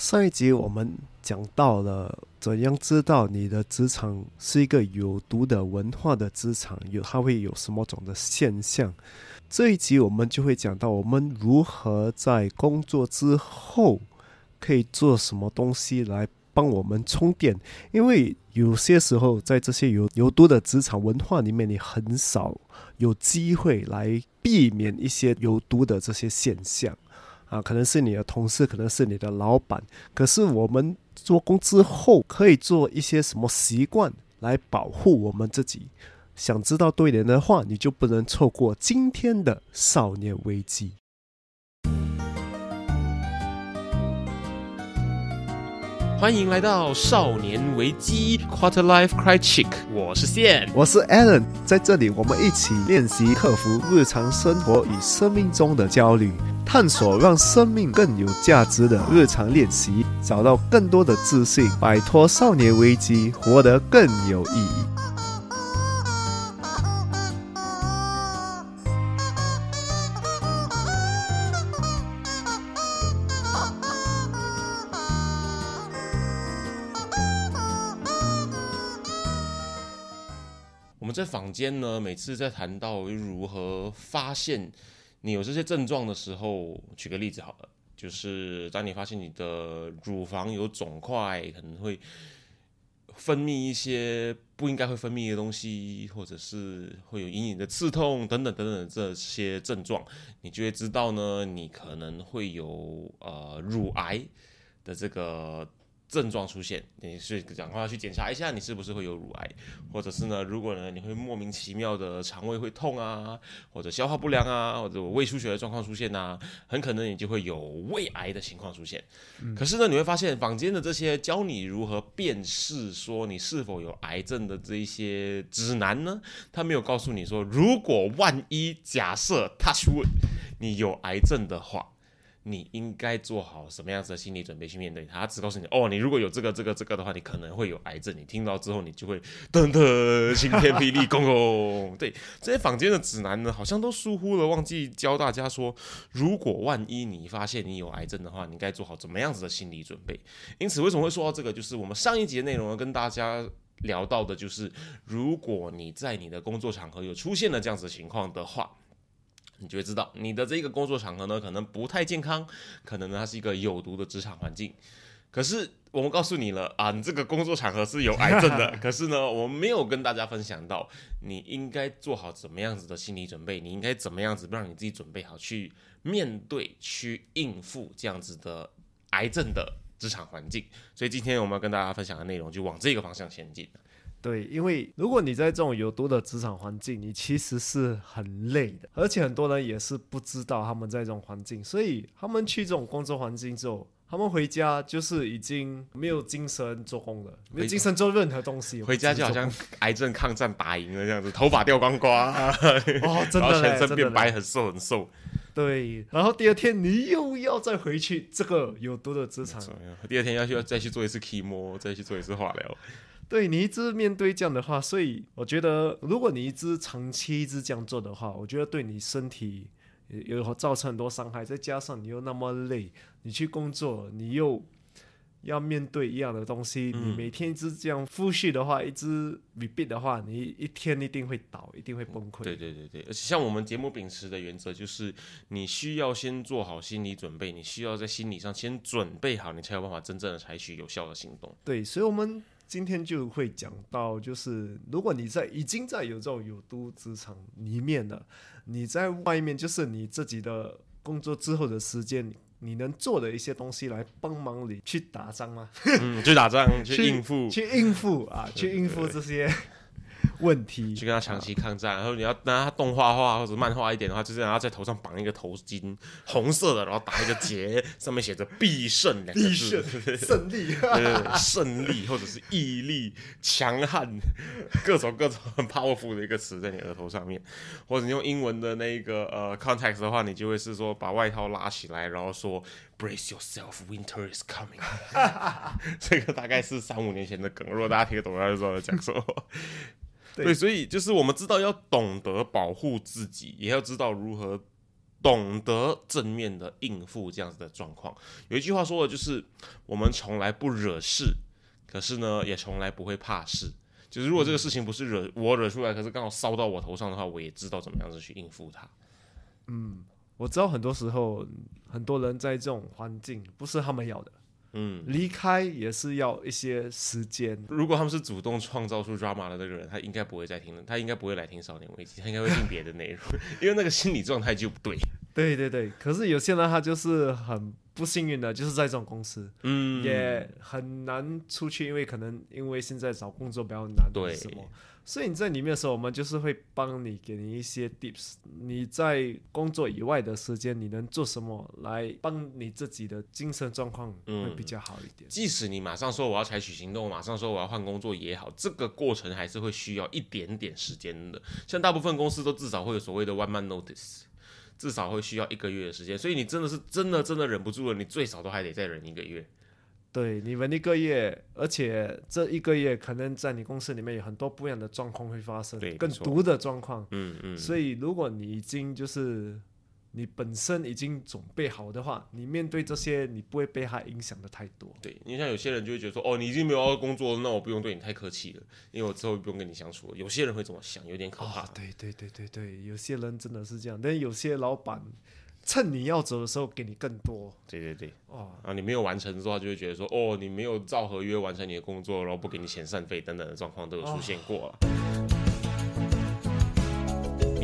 上一集我们讲到了怎样知道你的职场是一个有毒的文化的职场，有它会有什么种的现象。这一集我们就会讲到我们如何在工作之后可以做什么东西来帮我们充电，因为有些时候在这些有有毒的职场文化里面，你很少有机会来避免一些有毒的这些现象。啊，可能是你的同事，可能是你的老板。可是我们做工之后，可以做一些什么习惯来保护我们自己？想知道对联的话，你就不能错过今天的少年危机。欢迎来到少年危机 Quarter Life Cry Chick，我是线，我是 Alan，在这里我们一起练习克服日常生活与生命中的焦虑，探索让生命更有价值的日常练习，找到更多的自信，摆脱少年危机，活得更有意义。我们在坊间呢，每次在谈到如何发现你有这些症状的时候，举个例子好了，就是当你发现你的乳房有肿块，可能会分泌一些不应该会分泌的东西，或者是会有隐隐的刺痛等等等等这些症状，你就会知道呢，你可能会有呃乳癌的这个。症状出现，你是赶快去检查一下，你是不是会有乳癌，或者是呢？如果呢，你会莫名其妙的肠胃会痛啊，或者消化不良啊，或者胃出血的状况出现呐，很可能你就会有胃癌的情况出现。可是呢，你会发现坊间的这些教你如何辨识说你是否有癌症的这一些指南呢，他没有告诉你说，如果万一假设 touch wood 你有癌症的话。你应该做好什么样子的心理准备去面对它？只告诉你哦，你如果有这个、这个、这个的话，你可能会有癌症。你听到之后，你就会噔噔晴天霹雳，公公。对这些坊间的指南呢，好像都疏忽了，忘记教大家说，如果万一你发现你有癌症的话，你该做好怎么样子的心理准备。因此，为什么会说到这个？就是我们上一节内容跟大家聊到的，就是如果你在你的工作场合有出现了这样子情况的话。你就会知道，你的这个工作场合呢，可能不太健康，可能呢它是一个有毒的职场环境。可是我们告诉你了啊，你这个工作场合是有癌症的。可是呢，我们没有跟大家分享到，你应该做好怎么样子的心理准备，你应该怎么样子让你自己准备好去面对、去应付这样子的癌症的职场环境。所以今天我们要跟大家分享的内容就往这个方向前进。对，因为如果你在这种有毒的职场环境，你其实是很累的，而且很多人也是不知道他们在这种环境，所以他们去这种工作环境之后，他们回家就是已经没有精神做工了，没有精神做任何东西，回家就好像 癌症抗战打赢了这样子，头发掉光光，哦，真的，全身变白，很瘦很瘦。对，然后第二天你又要再回去这个有毒的职场，第二天要去要再去做一次 chemo，再去做一次化疗。对你一直面对这样的话，所以我觉得，如果你一直长期一直这样做的话，我觉得对你身体有造成很多伤害。再加上你又那么累，你去工作，你又要面对一样的东西，你每天一直这样复续的话，一直 repeat 的话，你一天一定会倒，一定会崩溃。对对对对，而且像我们节目秉持的原则就是，你需要先做好心理准备，你需要在心理上先准备好，你才有办法真正的采取有效的行动。对，所以我们。今天就会讲到，就是如果你在已经在有这种有毒职场里面了，你在外面就是你自己的工作之后的时间，你能做的一些东西来帮忙你去打仗吗？嗯，去打仗，去应付，去应付啊，去应付这些。问题。去跟他长期抗战，然后你要拿他动画化或者漫画一点的话，就是让他在头上绑一个头巾，红色的，然后打一个结，上面写着“必胜”两个字，胜利，胜利或者是毅力、强悍，各种各种很 powerful 的一个词在你额头上面，或者你用英文的那个呃 context 的话，你就会是说把外套拉起来，然后说 “brace yourself, winter is coming”，这个大概是三五年前的梗，如果大家听得懂，就知道在讲什么。对，所以就是我们知道要懂得保护自己，也要知道如何懂得正面的应付这样子的状况。有一句话说的就是，我们从来不惹事，可是呢，也从来不会怕事。就是如果这个事情不是惹我惹出来，可是刚好烧到我头上的话，我也知道怎么样子去应付它。嗯我知道很多时候很多人在这种环境不是他们要的，嗯，离开也是要一些时间。如果他们是主动创造出 drama 的那个人，他应该不会再听了，他应该不会来听少年危机，他应该会听别的内容，因为那个心理状态就不对。对对对，可是有些人他就是很不幸运的，就是在这种公司、嗯，也很难出去，因为可能因为现在找工作比较难，对什么。所以你在里面的时候，我们就是会帮你给你一些 tips。你在工作以外的时间，你能做什么来帮你自己的精神状况会比较好一点？即使你马上说我要采取行动，马上说我要换工作也好，这个过程还是会需要一点点时间的。像大部分公司都至少会有所谓的 one month notice，至少会需要一个月的时间。所以你真的是真的真的忍不住了，你最少都还得再忍一个月。对你们一个月，而且这一个月可能在你公司里面有很多不一样的状况会发生对，更毒的状况。嗯嗯，所以如果你已经就是你本身已经准备好的话，你面对这些，你不会被它影响的太多。对，你像有些人就会觉得说，哦，你已经没有要工作了，那我不用对你太客气了，因为我之后不用跟你相处了。有些人会这么想，有点可怕。哦，对对对对对，有些人真的是这样，但有些老板趁你要走的时候给你更多。对对对，哦，啊，你没有完成之后，他就会觉得说，哦，你没有照合约完成你的工作，然后不给你遣散费等等的状况都有出现过了。你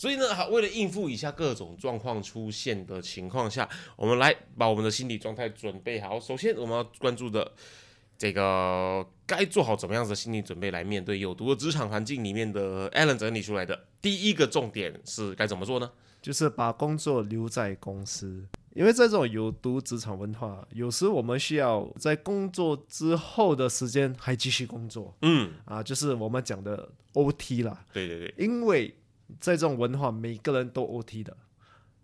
所以呢，好，为了应付以下各种状况出现的情况下，我们来把我们的心理状态准备好。首先，我们要关注的这个该做好怎么样子的心理准备来面对有毒的职场环境里面的 Alan 整理出来的第一个重点是该怎么做呢？就是把工作留在公司，因为在这种有毒职场文化，有时我们需要在工作之后的时间还继续工作嗯，啊，就是我们讲的 OT 啦。对对对，因为在这种文化，每个人都 OT 的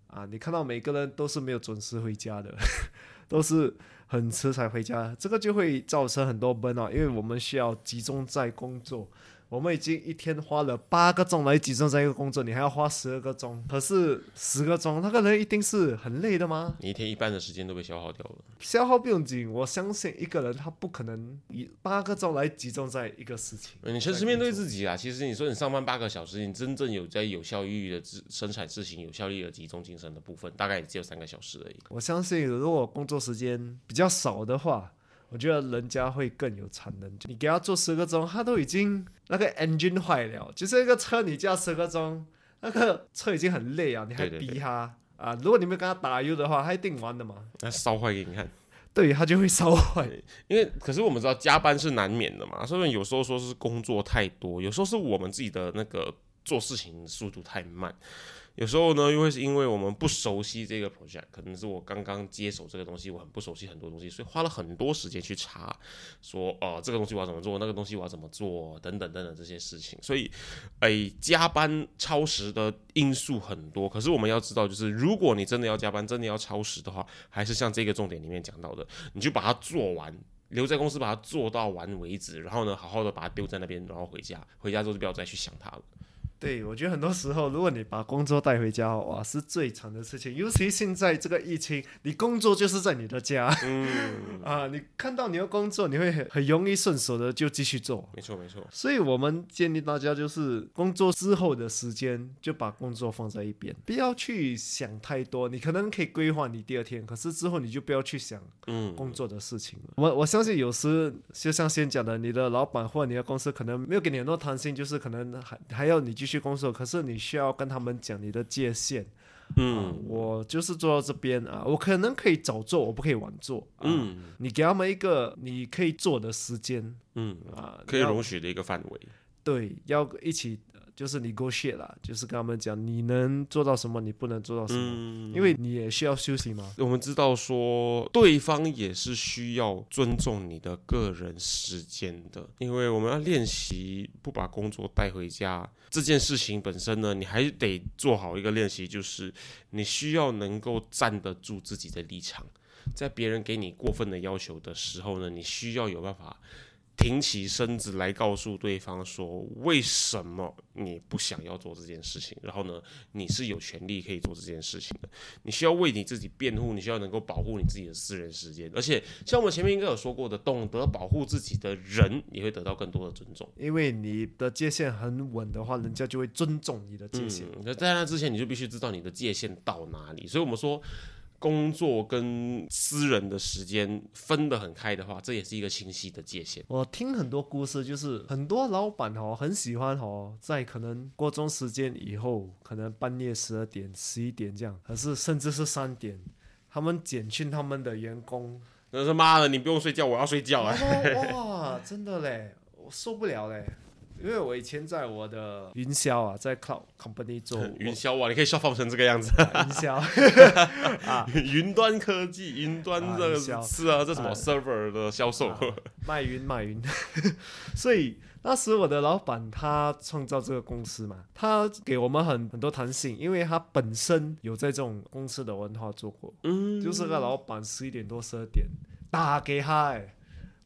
啊，你看到每个人都是没有准时回家的，都是很迟才回家，这个就会造成很多 burn 啊因为我们需要集中在工作。我们已经一天花了八个钟来集中在一个工作，你还要花十二个钟，可是十个钟，那个人一定是很累的吗？你一天一半的时间都被消耗掉了。消耗不用紧，我相信一个人他不可能以八个钟来集中在一个事情。你诚实面对自己啊！其实你说你上班八个小时，你真正有在有效率的自生产事情、有效率的集中精神的部分，大概也只有三个小时而已。我相信，如果工作时间比较少的话，我觉得人家会更有产能。你给他做十个钟，他都已经那个 engine 坏了，就是一个车你驾十个钟，那个车已经很累啊，你还逼他啊？如果你没有跟他打 U 的话，他一定完的嘛。那烧坏给你看。对他就会烧坏。因为可是我们知道加班是难免的嘛，所以有时候说是工作太多，有时候是我们自己的那个做事情速度太慢，有时候呢又会是因为我们不熟悉这个 project，可能是我刚刚接手这个东西，我很不熟悉很多东西，所以花了很多时间去查，说哦、这个东西我要怎么做，那个东西我要怎么做，等等等等这些事情，所以哎加班超时的因素很多，可是我们要知道，就是如果你真的要加班，真的要超时的话，还是像这个重点里面讲到的，你就把它做完。留在公司把它做到完为止，然后呢，好好的把它丢在那边，然后回家。回家之后就不要再去想它了。对，我觉得很多时候，如果你把工作带回家，哇，是最惨的事情。尤其现在这个疫情，你工作就是在你的家，嗯，啊，你看到你要工作，你会很很容易顺手的就继续做。没错没错，所以我们建议大家就是工作之后的时间就把工作放在一边，不要去想太多。你可能可以规划你第二天，可是之后你就不要去想嗯，工作的事情了。我我相信有时就像先讲的，你的老板或者你的公司可能没有给你很多弹性，就是可能还还要你继续工作，可是你需要跟他们讲你的界限嗯我就是做到这边啊，我可能可以早做，我不可以晚做。啊、嗯你给他们一个你可以做的时间嗯，啊，可以容许的一个范围。对，要一起呃就是 negotiate 啦，就是跟他们讲你能做到什么，你不能做到什么，嗯，因为你也需要休息嘛。我们知道说，对方也是需要尊重你的个人时间的，因为我们要练习不把工作带回家这件事情本身呢，你还得做好一个练习，就是你需要能够站得住自己的立场，在别人给你过分的要求的时候呢，你需要有办法。挺起身子来告诉对方说为什么你不想要做这件事情，然后呢，你是有权利可以做这件事情的。你需要为你自己辩护，你需要能够保护你自己的私人时间，而且像我们前面应该有说过的，懂得保护自己的人也会得到更多的尊重。因为你的界限很稳的话，人家就会尊重你的界限。那在那之前，你就必须知道你的界限到哪里。所以我们说，工作跟私人的时间分得很开的话，这也是一个清晰的界限。我听很多故事，就是很多老板哦，很喜欢哦，在可能过中时间以后，可能半夜十二点、十一点这样，可是甚至是三点，他们简讯他们的员工，那他妈的，你不用睡觉，我要睡觉我啊！哇，真的嘞，我受不了嘞，因为我以前在我的云霄啊，在 cloud company 做 云霄啊，你可以消放成这个样子。云霄 啊，云端科技，云端啊这个是啊，这什么啊 server 的销售。啊卖云卖云，所以那时我的老板他创造这个公司嘛，他给我们很很多弹性，因为他本身有在这种公司的文化做过，嗯，就是个老板十一点多十二点打给他哎，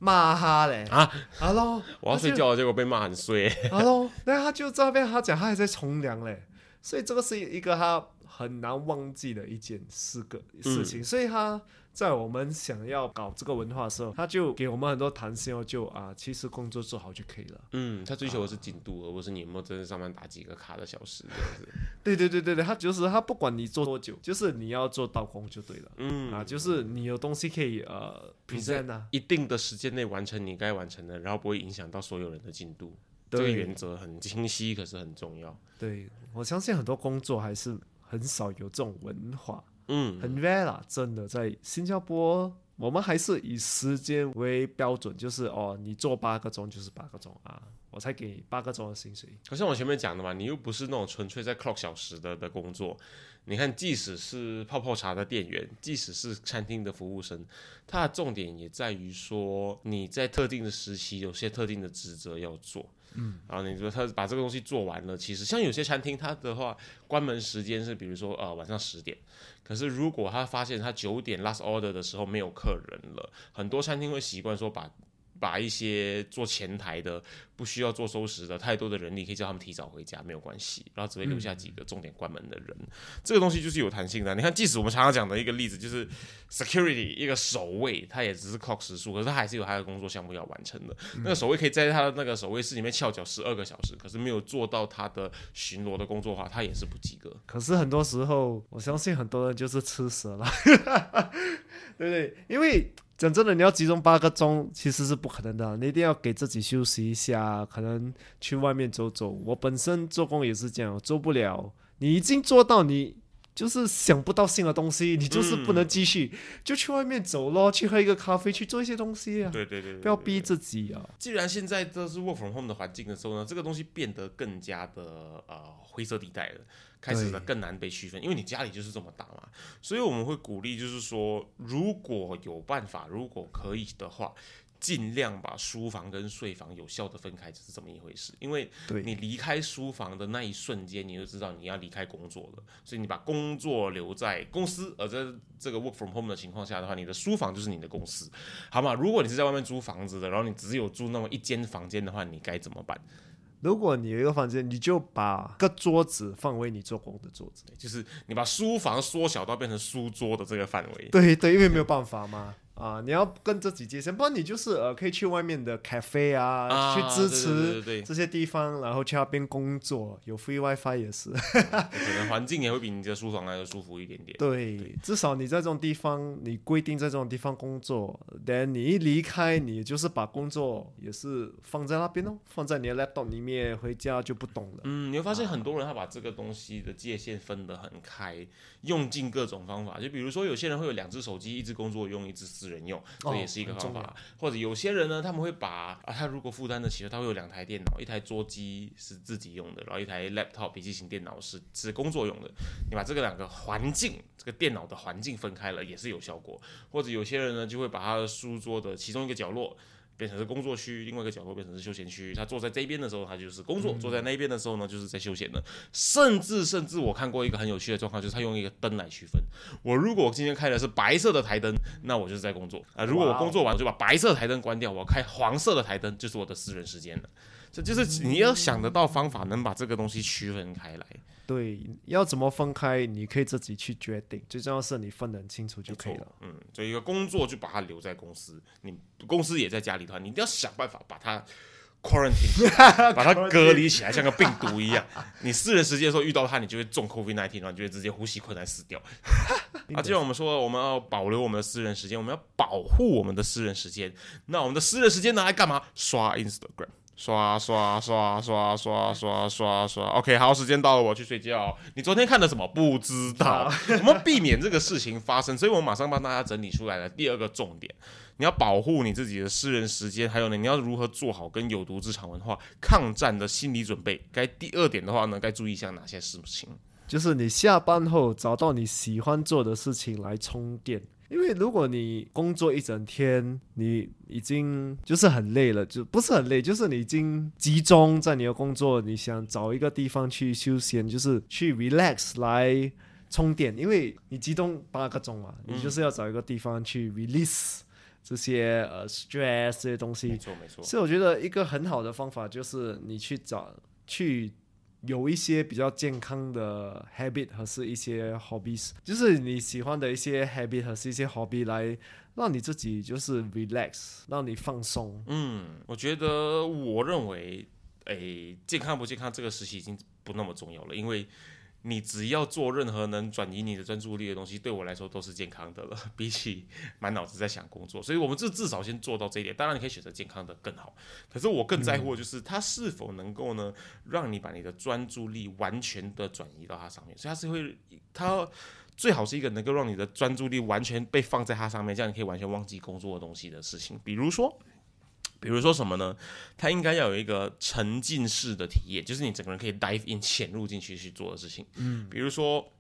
骂他嘞。啊，hello，我要睡觉了，结果被骂很衰。，hello，那他就在那边他讲他还在冲凉嘞，所以这个是一个他很难忘记的一件事个事情，所以他在我们想要搞这个文化的时候，他就给我们很多弹性哦，就啊，其实工作做好就可以了。嗯，他追求的是进度，而不是你有没有真正上班打几个卡的小时这样子。对对对对对，他就是他不管你做多久，就是你要做到工就对了。嗯啊，就是你有东西可以呃 present 啊，一定的时间内完成你该完成的，然后不会影响到所有人的进度。这个原则很清晰，可是很重要。对我相信很多工作还是很少有这种文化，嗯，很 rare 啦，真的在新加坡，我们还是以时间为标准，就是哦，你做八个钟就是八个钟啊，我才给你八个钟的薪水。可是我前面讲的嘛，你又不是那种纯粹在 clock 小时的的工作。你看，即使是泡泡茶的店员，即使是餐厅的服务生，它的重点也在于说你在特定的时期有些特定的职责要做。嗯，然后你说他把这个东西做完了，其实像有些餐厅，它的话关门时间是比如说呃晚上十点，可是如果他发现他九点 last order 的时候没有客人了，很多餐厅会习惯说把把一些做前台的不需要做收拾的太多的人力，可以叫他们提早回家，没有关系，然后只会留下几个重点关门的人。这个东西就是有弹性的。你看，即使我们常常讲的一个例子，就是 security 一个守卫，他也只是 clock 时数，可是他还是有他的工作项目要完成的。那个守卫可以在他的那个守卫室里面翘脚十二个小时，可是没有做到他的巡逻的工作的话，他也是不及格。可是很多时候，我相信很多人就是吃蛇了，对不对？因为讲真的，你要集中八个钟其实是不可能的，你一定要给自己休息一下，可能去外面走走。我本身做工也是这样，做不了，你已经做到你。就是想不到新的东西，你就是不能继续，就去外面走咯，去喝一个咖啡，去做一些东西啊，对对对不要逼自己啊。既然现在都是 work from home 的环境的时候呢，这个东西变得更加的呃灰色地带了，开始的更难被区分，因为你家里就是这么大嘛，所以我们会鼓励，就是说，如果有办法，如果可以的话。尽量把书房跟睡房有效的分开，就是这么一回事。因为你离开书房的那一瞬间，你就知道你要离开工作了，所以你把工作留在公司，而在这个 work from home 的情况下的话，你的书房就是你的公司，好吗？如果你是在外面租房子的，然后你只有租那么一间房间的话，你该怎么办？如果你有一个房间，你就把个桌子放为你做工的桌子。就是你把书房缩小到变成书桌的这个范围。对对，因为没有办法嘛。啊，你要跟自己接线，不然你就是呃，可以去外面的 cafe 啊，啊去支持对对对这些地方，然后去那边工作，有 free WiFi 也是。可能环境也会比你的书房来的舒服一点点。对，至少你在这种地方，你规定在这种地方工作，then 你一离开，你就是把工作也是放在那边哦，放在你的 laptop 里面，回家就不懂了。嗯，你会发现很多人他把这个东西的界限分得很开，用尽各种方法。就比如说，有些人会有两只手机，一只工作用，一只私人用，这哦也是一个方法。或者有些人呢，他们会把啊，他如果负担得起，他会有两台电脑，一台桌机是自己用的，然后一台 laptop 笔记型电脑是是工作用的。你把这个两个环境，这个电脑的环境分开了，也是有效果。或者有些人呢，就会把他的书桌的其中一个角落。变成是工作区，另外一个角落变成是休闲区。他坐在这边的时候，他就是工作；坐在那边的时候呢，就是在休闲的。甚至甚至，我看过一个很有趣的状况，就是他用一个灯来区分。我如果今天开的是白色的台灯，那我就是在工作啊、如果我工作完，我就把白色台灯关掉，我开黄色的台灯，就是我的私人时间了。这就是你要想得到方法，能把这个东西区分开来。对，要怎么分开，你可以自己去决定，最重要是你分得很清楚就可以了。嗯，所以一个工作就把它留在公司，你公司也在家里的话，你一定要想办法把它 quarantine，把它隔离起来，像个病毒一样。你私人时间的时候遇到它，你就会中 COVID nineteen，然后你就会直接呼吸困难死掉。啊，既然我们说我们要保留我们的私人时间，我们要保护我们的私人时间，那我们的私人时间拿来干嘛？刷 Instagram。刷刷刷刷刷刷刷刷，OK，好，时间到了，我去睡觉。你昨天看的什么？不知道。我们避免这个事情发生，所以我马上帮大家整理出来了第二个重点：你要保护你自己的私人时间，还有呢，你要如何做好跟有毒职场文化抗战的心理准备。该第二点的话呢，该注意一下哪些事情？就是你下班后找到你喜欢做的事情来充电。因为如果你工作一整天，你已经就是很累了，就不是很累，就是你已经集中在你的工作，你想找一个地方去休闲，就是去 relax 来充电，因为你集中八个钟嘛，你就是要找一个地方去 release 这些呃 stress 这些东西没。错，没错。所以我觉得一个很好的方法就是你去找去有一些比较健康的 habit 和是一些 hobbies，就是你喜欢的一些 habit 和是一些 hobby 来让你自己就是 relax，让你放松。嗯，我觉得，我认为，诶，健康不健康这个时期已经不那么重要了，因为你只要做任何能转移你的专注力的东西，对我来说都是健康的了，比起满脑子在想工作。所以，我们这至少先做到这一点。当然，你可以选择健康的更好，可是我更在乎的就是它是否能够呢，让你把你的专注力完全的转移到它上面。所以，它是会，它最好是一个能够让你的专注力完全被放在它上面，这样你可以完全忘记工作的东西的事情。比如说。比如说什么呢？它应该要有一个沉浸式的体验，就是你整个人可以 dive in 潜入进去去做的事情。嗯，比如说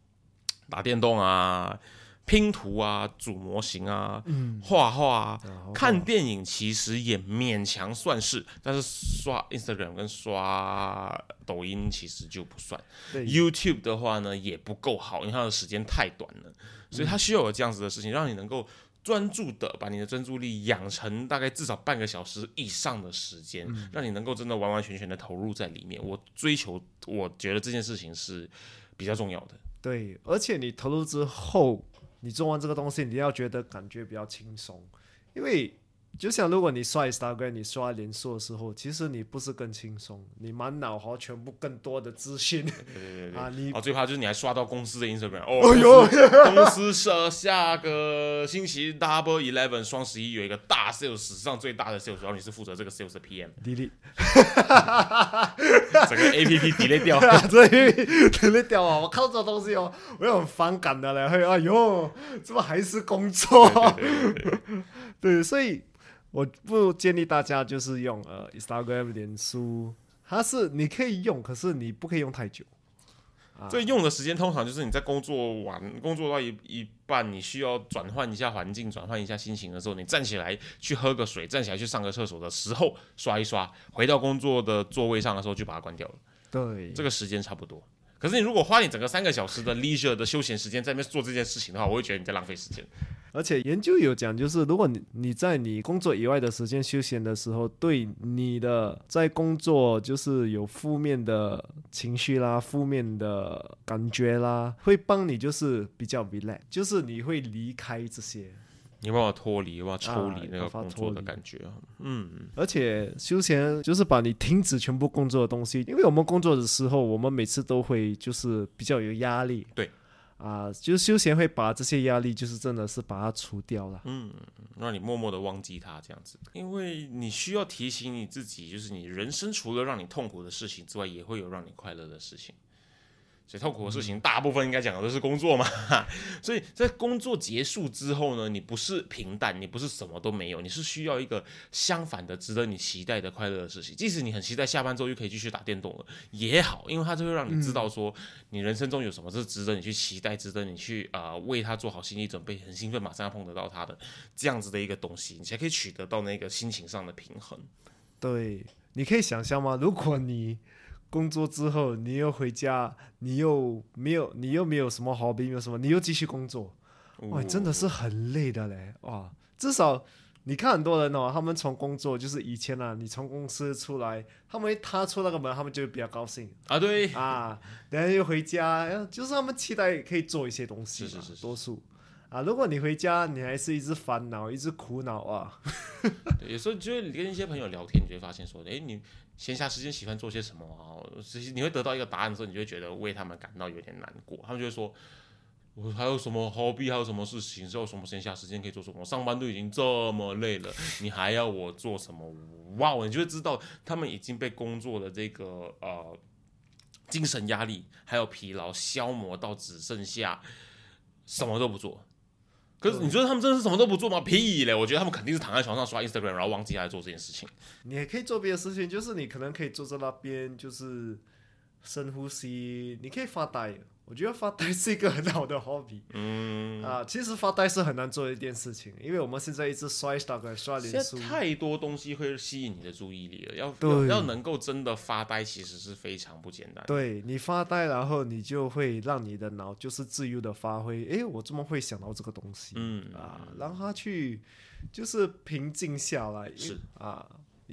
打电动啊、拼图啊、组模型啊、画画啊、看电影，其实也勉强算是，但是刷 Instagram 跟刷抖音其实就不算。YouTube 的话呢，也不够好，因为它的时间太短了，所以它需要有这样子的事情，让你能够专注的把你的专注力养成大概至少半个小时以上的时间，让你能够真的完完全全的投入在里面。我追求，我觉得这件事情是比较重要的。对，而且你投入之后，你做完这个东西，你要觉得感觉比较轻松，因为就像如果你刷 Instagram、你刷脸书的时候，其实你不是更轻松，你满脑和全部更多的资讯对对对对。啊，你哦，最怕就是你还刷到公司的 Instagram 哦，哎呦公司 公司设下个星期 Double Eleven 双十一有一个大 sales 史上最大的 sales，然后你是负责这个 sales 的 PM，delete，整个 APP delete 掉。所以 delete 掉啊！我看到这种东西哦，我有很反感的嘞，会哎呦，怎么还是工作？对对对对对，所以我不建议大家就是用呃 Instagram、脸书，它是你可以用，可是你不可以用太久。所以用的时间通常就是你在工作完，工作到一一半，你需要转换一下环境，转换一下心情的时候，你站起来去喝个水，站起来去上个厕所的时候刷一刷，回到工作的座位上的时候就把它关掉了，对，这个时间差不多。可是你如果花你整个三个小时的 leisure 的休闲时间在那边做这件事情的话，我会觉得你在浪费时间。而且研究有讲，就是如果你你在你工作以外的时间休闲的时候，对你的在工作就是有负面的情绪啦、负面的感觉啦，会帮你就是比较 relax，就是你会离开这些。你有办法脱离，有办法抽啊离那个工作的感觉啊。嗯，而且休闲就是把你停止全部工作的东西，因为我们工作的时候，我们每次都会就是比较有压力。对。啊，就是休闲会把这些压力，就是真的是把它除掉了。嗯让你默默的忘记它这样子，因为你需要提醒你自己，就是你人生除了让你痛苦的事情之外，也会有让你快乐的事情。所以痛苦的事情大部分应该讲的都是工作嘛，所以在工作结束之后呢，你不是平淡，你不是什么都没有，你是需要一个相反的、值得你期待的快乐的事情。即使你很期待下班之后又可以继续打电动了也好，因为它就会让你知道说，你人生中有什么是值得你去期待、值得你去啊、为他做好心理准备，很兴奋马上要碰得到他的这样子的一个东西，你才可以取得到那个心情上的平衡。对，你可以想象吗？如果你工作之后，你又回家，你又没有，你又没有什么 hobby，没有什么，你又继续工作，哇，真的是很累的嘞，哇！至少你看很多人哦，他们从工作就是以前啊，你从公司出来，他们一踏出那个门，他们就比较高兴。啊，对，啊，然后又回家，然后就是他们期待可以做一些东西是是是。多数。啊，如果你回家，你还是一直烦恼，一直苦恼啊，对，有时候就会跟一些朋友聊天，你就会发现说，哎，你闲暇时间喜欢做些什么啊？其实你会得到一个答案的时候，你就会觉得为他们感到有点难过。他们就会说，我还有什么 hobby，还有什么事情，还有什么闲暇时间可以做什么？上班都已经这么累了，你还要我做什么？哇，你就会知道他们已经被工作的这个呃精神压力还有疲劳消磨到只剩下什么都不做。可是你觉得他们真的是什么都不做吗？屁嘞！我觉得他们肯定是躺在床上刷 Instagram，然后忘记他在做这件事情。你也可以做别的事情，就是你可能可以坐在那边，就是深呼吸，你可以发呆。我觉得发呆 是一个很好的 hobby。嗯，啊，其实发呆是很难做的一件事情，因为我们现在一直刷 Instagram、刷脸书，太多东西会吸引你的注意力了，要要能够真的发呆，其实是非常不简单的。对你发呆，然后你就会让你的脑就是自由的发挥。诶，我怎么会想到这个东西？嗯，啊，让他去就是平静下来，是啊，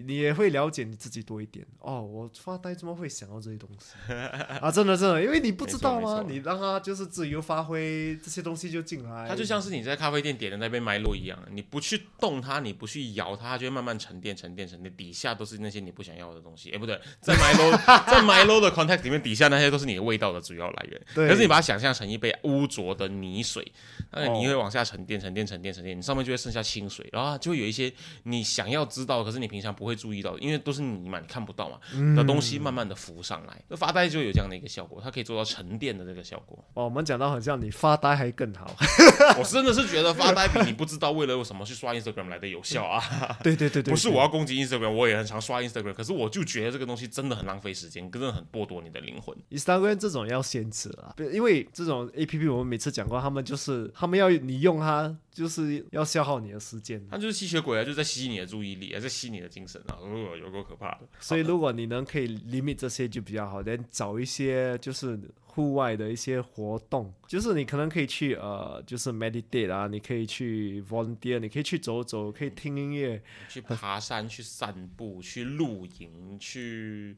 你也会了解你自己多一点。哦，我发呆怎么会想到这些东西 啊？真的真的，因为你不知道吗？你让他就是自由发挥，这些东西就进来。它就像是你在咖啡店点的那杯麦洛一样，你不去动它，你不去摇它，它就会慢慢沉淀、沉淀、沉淀，底下都是那些你不想要的东西。哎，不对，在 Milo 在 Milo 的 context 里面，底下那些都是你的味道的主要来源。对可是你把它想象成一杯污浊的泥水，那个泥会往下沉淀、沉淀、沉淀、沉淀，你上面就会剩下清水，然后就会有一些你想要知道，可是你平常不会注意到，因为都是泥嘛，你看不到嘛的东西，慢慢的浮上来。那发呆就有这样的一个效果，它可以做到沉淀的这个效果。哦，我们讲到很像你发呆还更好。我真的是觉得发呆比你不知道为了什么去刷 Instagram 来的有效啊！对对对对，不是我要攻击 Instagram，我也很常刷 Instagram，可是我就觉得这个东西真的很浪费时间，真的很剥夺你的灵魂。Instagram 这种要限制啊，因为这种 A P P 我们每次讲过，他们就是他们要你用它，就是要消耗你的时间。它就是吸血鬼啊，就在吸你的注意力啊，在吸你的精神啊，哦，有够可怕的。所以如果你能可以 limit 这些就比较好，连找一些就是户外的一些活动，就是你可能可以去呃，就是 meditate 啊，你可以去 volunteer，你可以去走走，可以听音乐，去爬山、去散步、去露营、去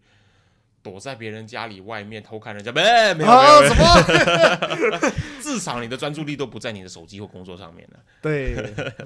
躲在别人家里外面偷看人家，没没有没有啊没有，什么？至少你的专注力都不在你的手机或工作上面了。对，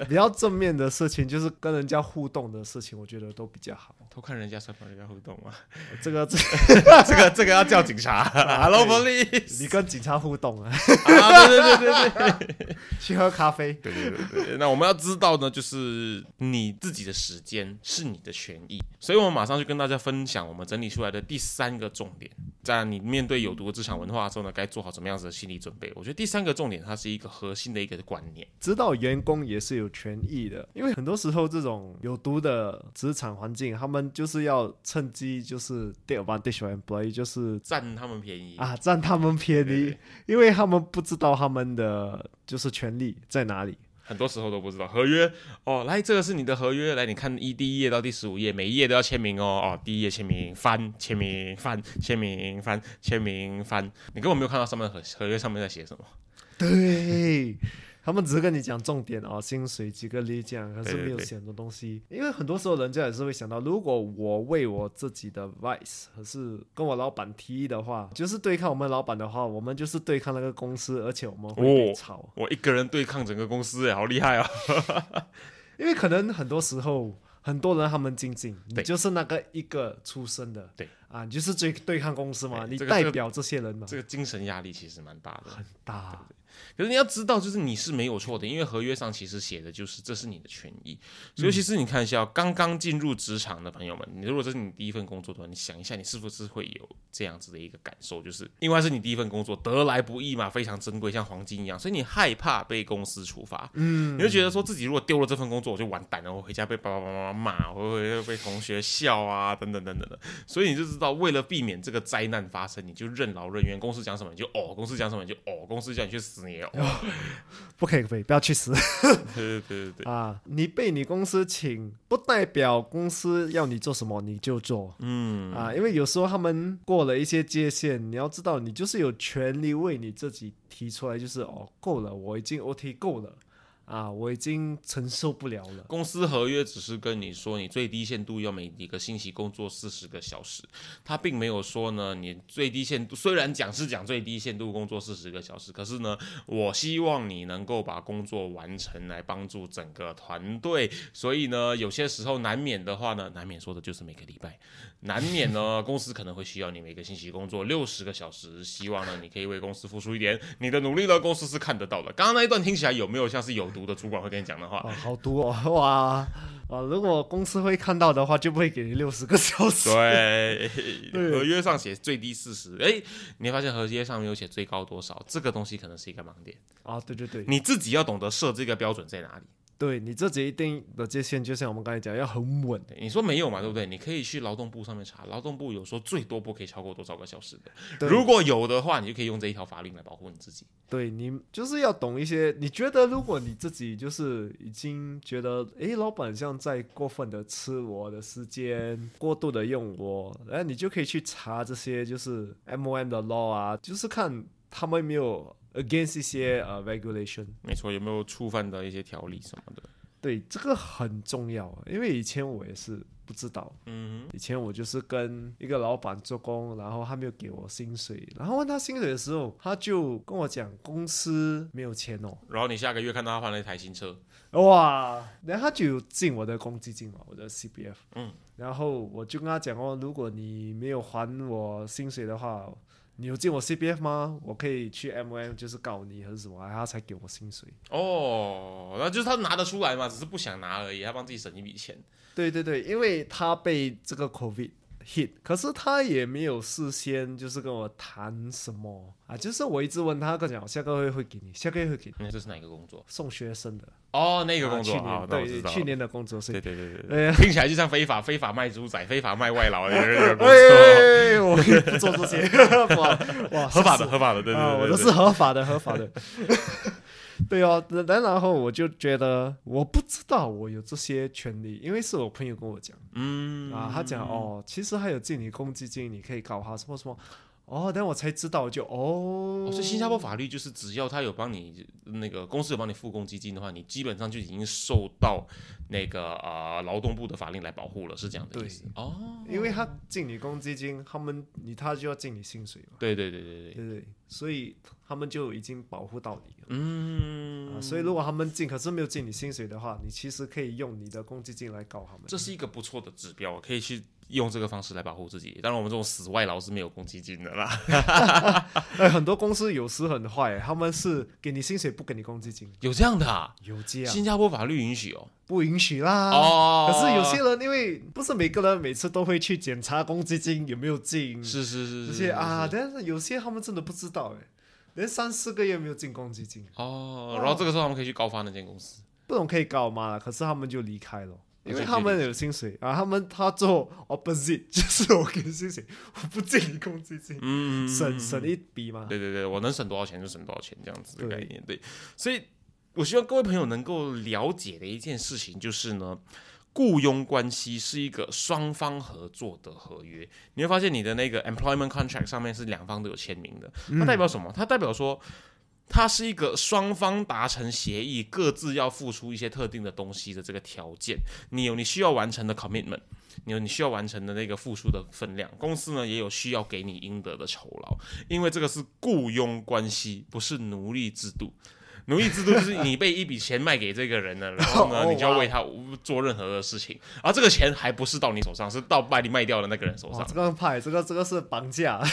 比较正面的事情就是跟人家互动的事情，我觉得都比较好。偷看人家算跟人家互动吗？这个这 这个这个要叫警察，Hello police！你跟警察互动啊，啊，对对对对对。去喝咖啡。对对对对，那我们要知道呢，就是你自己的时间是你的权益，所以我们马上就跟大家分享我们整理出来的第三个重点，在你面对有毒的职场文化的时候呢，该做好怎么样子的心理准备。我觉得第三个重点，它是一个核心的一个观念。知道员工也是有权益的，因为很多时候这种有毒的职场环境，他们就是要趁机就是 take advantage of employee，就是占他们便宜啊占他们便对宜，因为他们不知道他们的就是权利在哪里。很多时候都不知道。合约哦，来这个是你的合约，来你看一第一页到第十五页，每一页都要签名哦。哦，第一页签名翻签名翻签名翻签名翻，你根本没有看到上面合合约上面在写什么。对，他们只是跟你讲重点哦，薪水几个例这样，可是没有写很多东西。因为很多时候人家也是会想到，如果我为我自己的 vice，可是跟我老板提议的话，就是对抗我们老板的话，我们就是对抗那个公司，而且我们会被哦炒。我一个人对抗整个公司，哎，好厉害啊！因为可能很多时候。很多人他们精进，你就是那个一个出身的，对啊，你就是最对抗公司嘛，你代表这些人嘛，这个精神压力其实蛮大的。很大，可是你要知道，就是你是没有错的，因为合约上其实写的就是这是你的权益。所以其是你看一下哦，刚刚进入职场的朋友们，你如果这是你第一份工作的话，你想一下，你是不是会有这样子的一个感受，就是因为是你第一份工作，得来不易嘛，非常珍贵，像黄金一样，所以你害怕被公司处罚。嗯，你就觉得说自己如果丢了这份工作，我就完蛋了，我回家被爸爸妈妈骂，我会被同学笑啊，等等等等的。所以你就知道，为了避免这个灾难发生，你就任劳任怨，公司讲什么你就哦，公司讲什么你就哦，公司叫你去死你哦。不可以，不可以，不要去死。对对对对对，啊，你被你公司请，不代表公司要你做什么你就做。嗯，啊，因为有时候他们过了一些界限，你要知道，你就是有权利为你自己提出来，就是哦，够了，我已经 OT 够了，啊，我已经承受不了了。公司合约只是跟你说，你最低限度要每一个星期工作四十个小时，他并没有说呢，你最低限度虽然讲是讲最低限度工作四十个小时，可是呢，我希望你能够把工作完成，来帮助整个团队。所以呢，有些时候难免的话呢，难免说的就是每个礼拜，难免呢，公司可能会需要你每个星期工作六十个小时，希望呢，你可以为公司付出一点，你的努力呢，公司是看得到的。刚刚那一段听起来有没有像是有毒的主管会跟你讲的话？啊，好毒哦，哇啊！如果公司会看到的话，就不会给你六十个小时。对，对合约上写最低四十，哎，你会发现合约上面有写最高多少，这个东西可能是一个盲点，啊，对对对，你自己要懂得设这个标准在哪里。对你自己一定的界限，就像我们刚才讲，要很稳。对你说没有嘛，对不对？你可以去劳动部上面查，劳动部有说最多不可以超过多少个小时的，如果有的话，你就可以用这一条法令来保护你自己。对你就是要懂一些，你觉得如果你自己就是已经觉得，诶，老板像在过分的吃我的时间，过度的用我，然后你就可以去查这些就是 M O M 的 law 啊，就是看他们有没有 against 一些呃 regulation。没错，有没有触犯到一些条例什么的？对，这个很重要，因为以前我也是不知道，嗯以前我就是跟一个老板做工，然后他没有给我薪水，然后问他薪水的时候，他就跟我讲公司没有钱哦，然后你下个月看到他换了一台新车，哇，然后他就进我的公积金嘛，我的 CPF，嗯，然后我就跟他讲哦，如果你没有还我薪水的话，你有进我 CPF 吗？我可以去 MOM 就是告你还是什么，然后他才给我薪水。哦，那就是他拿得出来嘛，只是不想拿而已，他帮自己省一笔钱。对对对，因为他被这个 COVID hit，可是他也没有事先就是跟我谈什么啊，就是我一直问他，跟我讲下个月会给你，下个月会给你那这是哪个工作？送学生的哦，那个工作啊对。去年的工作是对对对对听起来就像非法非法卖猪仔、非法卖外劳的那个工作，哎，我不做这些，哇哇，合法的合法的，对对啊，对，我都是合法的，合法的。对哦，然然后我就觉得我不知道我有这些权利，因为是我朋友跟我讲。嗯。啊，他讲哦，其实还有进你公积金，你可以搞他什么什么。哦，但我才知道，我就哦。哦，所以新加坡法律就是，只要他有帮你那个公司有帮你付公积金的话，你基本上就已经受到那个呃劳动部的法令来保护了，是这样的意思。哦。因为他进你公积金，他们你他就要进你薪水嘛，对对对。对对，对？所以他们就已经保护到你了。嗯啊，所以如果他们进，可是没有进你薪水的话，你其实可以用你的公积金来告他们。这是一个不错的指标，可以去用这个方式来保护自己。当然，我们这种死外劳是没有公积金的啦。哎，很多公司有时很坏，他们是给你薪水不给你公积金，有这样的啊？有这样新加坡法律允许哦。不允许啦。哦，可是有些人因为不是每个人每次都会去检查公积金有没有进是是是这是些啊，但是有些他们真的不知道哎，连三四个月没有进公积金，哦，然后这个时候他们可以去告发那间公司。不懂可以告吗？可是他们就离开了。因为他们有薪水啊，他们他做 opposite，就是我给薪水，我不进你公积金，嗯，省省一笔嘛。对对对，我能省多少钱就省多少钱，这样子的对概念。对，所以我希望各位朋友能够了解的一件事情就是呢。雇佣关系是一个双方合作的合约，你会发现你的那个 employment contract 上面是两方都有签名的。它代表什么？它代表说它是一个双方达成协议，各自要付出一些特定的东西的这个条件。你有你需要完成的 commitment，你有你需要完成的那个付出的分量。公司呢也有需要给你应得的酬劳，因为这个是雇佣关系，不是奴隶制度。奴隶制度就是你被一笔钱卖给这个人了，然后呢，哦你就要为他做任何的事情，而这个钱还不是到你手上，是到把你卖掉的那个人手，上这。个派，这个这个是绑架，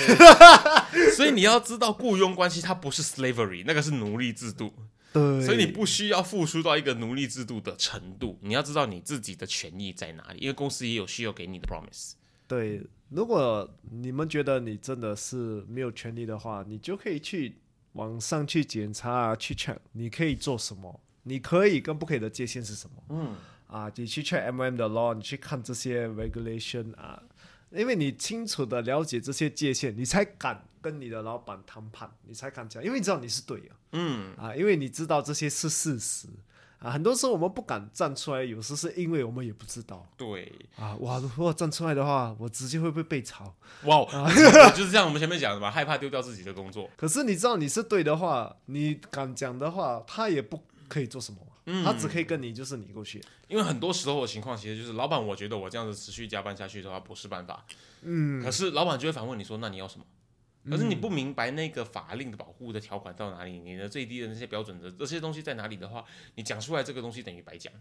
所以你要知道，雇佣关系它不是 slavery，那个是奴隶制度。对，所以你不需要付出到一个奴隶制度的程度，你要知道你自己的权益在哪里，因为公司也有需要给你的 promise。对，如果你们觉得你真的是没有权利的话，你就可以去网上去检查啊，去 check 你可以做什么，你可以跟不可以的界限是什么。嗯，啊，你去 check M M 的 law，你去看这些 regulation 啊，因为你清楚的了解这些界限，你才敢跟你的老板谈判，你才敢讲，因为你知道你是对的。嗯，啊，因为你知道这些是事实啊，很多时候我们不敢站出来，有时是因为我们也不知道对，啊。哇，如果站出来的话，我直接会不会被炒？哇，就是像我们前面讲的嘛，害怕丢掉自己的工作。可是你知道你是对的话，你敢讲的话，他也不可以做什么嗯，他只可以跟你就是你过去。因为很多时候的情况，其实就是老板，我觉得我这样子持续加班下去的话不是办法。嗯，可是老板就会反问你说：“那你要什么？”可是你不明白那个法令的保护的条款到哪里，你的最低的那些标准的这些东西在哪里的话，你讲出来这个东西等于白讲，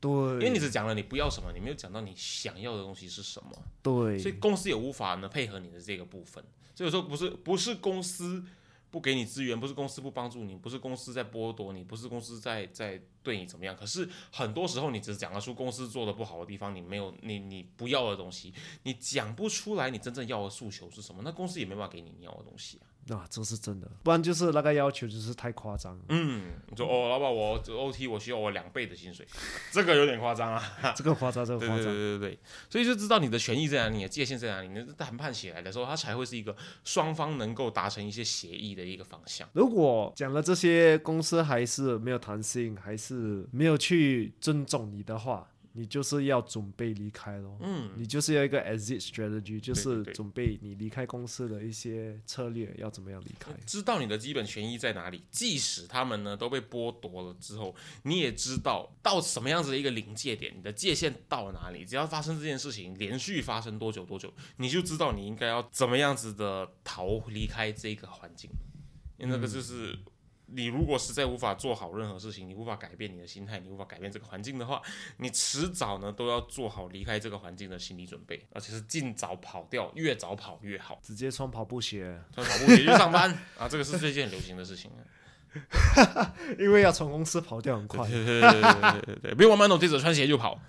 对，因为你只讲了你不要什么，你没有讲到你想要的东西是什么。对，所以公司也无法呢配合你的这个部分。所以说不是不是公司不给你资源，不是公司不帮助你，不是公司在剥夺你，不是公司在在对你怎么样。可是很多时候你只讲得出公司做的不好的地方，你没有你你不要的东西，你讲不出来你真正要的诉求是什么，那公司也没办法给你你要的东西啊。啊，这是真的，不然就是那个要求就是太夸张了，嗯，你说哦，老板我 OT 我需要我两倍的薪水，这个有点夸张啊。这个夸张，这个夸张。对对对，所以就知道你的权益在哪里，你的界限在哪里，你的谈判起来的时候，它才会是一个双方能够达成一些协议的一个方向。如果讲了这些，公司还是没有弹性，还是没有去尊重你的话，你就是要准备离开咯。嗯，你就是要一个 exit strategy，就是准备你离开公司的一些策略，要怎么样离开。知道你的基本权益在哪里，即使他们呢都被剥夺了之后，你也知道到什么样子的一个临界点，你的界限到哪里。只要发生这件事情，连续发生多久多久，你就知道你应该要怎么样子的逃离开这个环境，因为那个就是。你如果实在无法做好任何事情，你无法改变你的心态，你无法改变这个环境的话，你迟早呢都要做好离开这个环境的心理准备，而且是尽早跑掉，越早跑越好。直接穿跑步鞋，穿跑步鞋去上班 啊，这个是最近很流行的事情。因为要从公司跑掉很快。对对对对对对对，别玩慢动记者穿鞋就跑。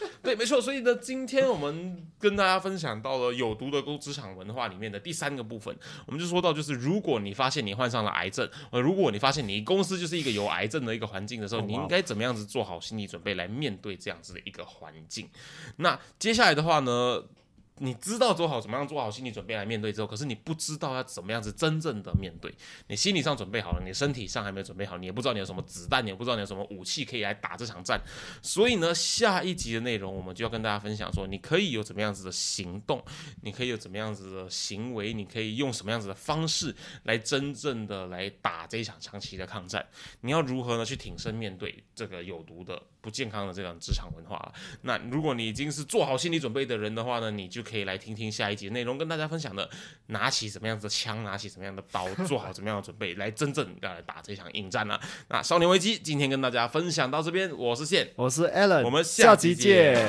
对，没错。所以呢，今天我们跟大家分享到了有毒的工职场文化里面的第三个部分，我们就说到，就是如果你发现你患上了癌症，呃，如果你发现你公司就是一个有癌症的一个环境的时候，你应该怎么样子做好心理准备来面对这样子的一个环境？那接下来的话呢？你知道做好怎么样做好心理准备来面对之后，可是你不知道要怎么样子真正的面对。你心理上准备好了，你身体上还没有准备好，你也不知道你有什么子弹，你也不知道你有什么武器可以来打这场战。所以呢，下一集的内容我们就要跟大家分享说，你可以有怎么样子的行动，你可以有怎么样子的行为，你可以用什么样子的方式来真正的来打这一场长期的抗战。你要如何呢去挺身面对这个有毒的、不健康的这种职场文化？那如果你已经是做好心理准备的人的话呢，你就可以来听听下一集的内容，跟大家分享的，拿起什么样子的枪，拿起什么样的刀，做好怎么样的准备，来真正要来打这场硬战啊！那少年危机今天跟大家分享到这边，我是线，我是 Alan，我们下下集集见。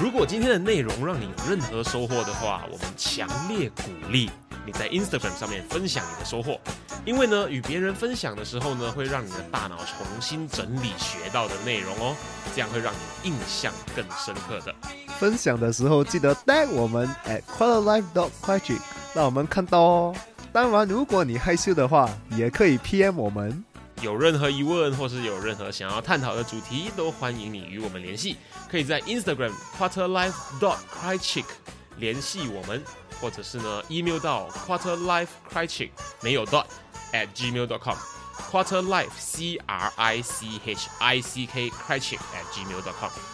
如果今天的内容让你有任何收获的话，我们强烈鼓励你在 Instagram 上面分享你的收获，因为呢，与别人分享的时候呢，会让你的大脑重新整理学到的内容哦，这样会让你印象更深刻的。分享的时候记得 tag 我们 at quarterlife dot q u a t r i c 让我们看到哦。当然，如果你害羞的话，也可以 PM 我们。有任何疑问或是有任何想要探讨的主题，都欢迎你与我们联系。可以在 Instagram quarterlife dot cry chick 联系我们，或者是呢 email 到 quarterlife cry chick 没有 dot at gmail.com quarter life c r i c h i c k crichick at gmail.com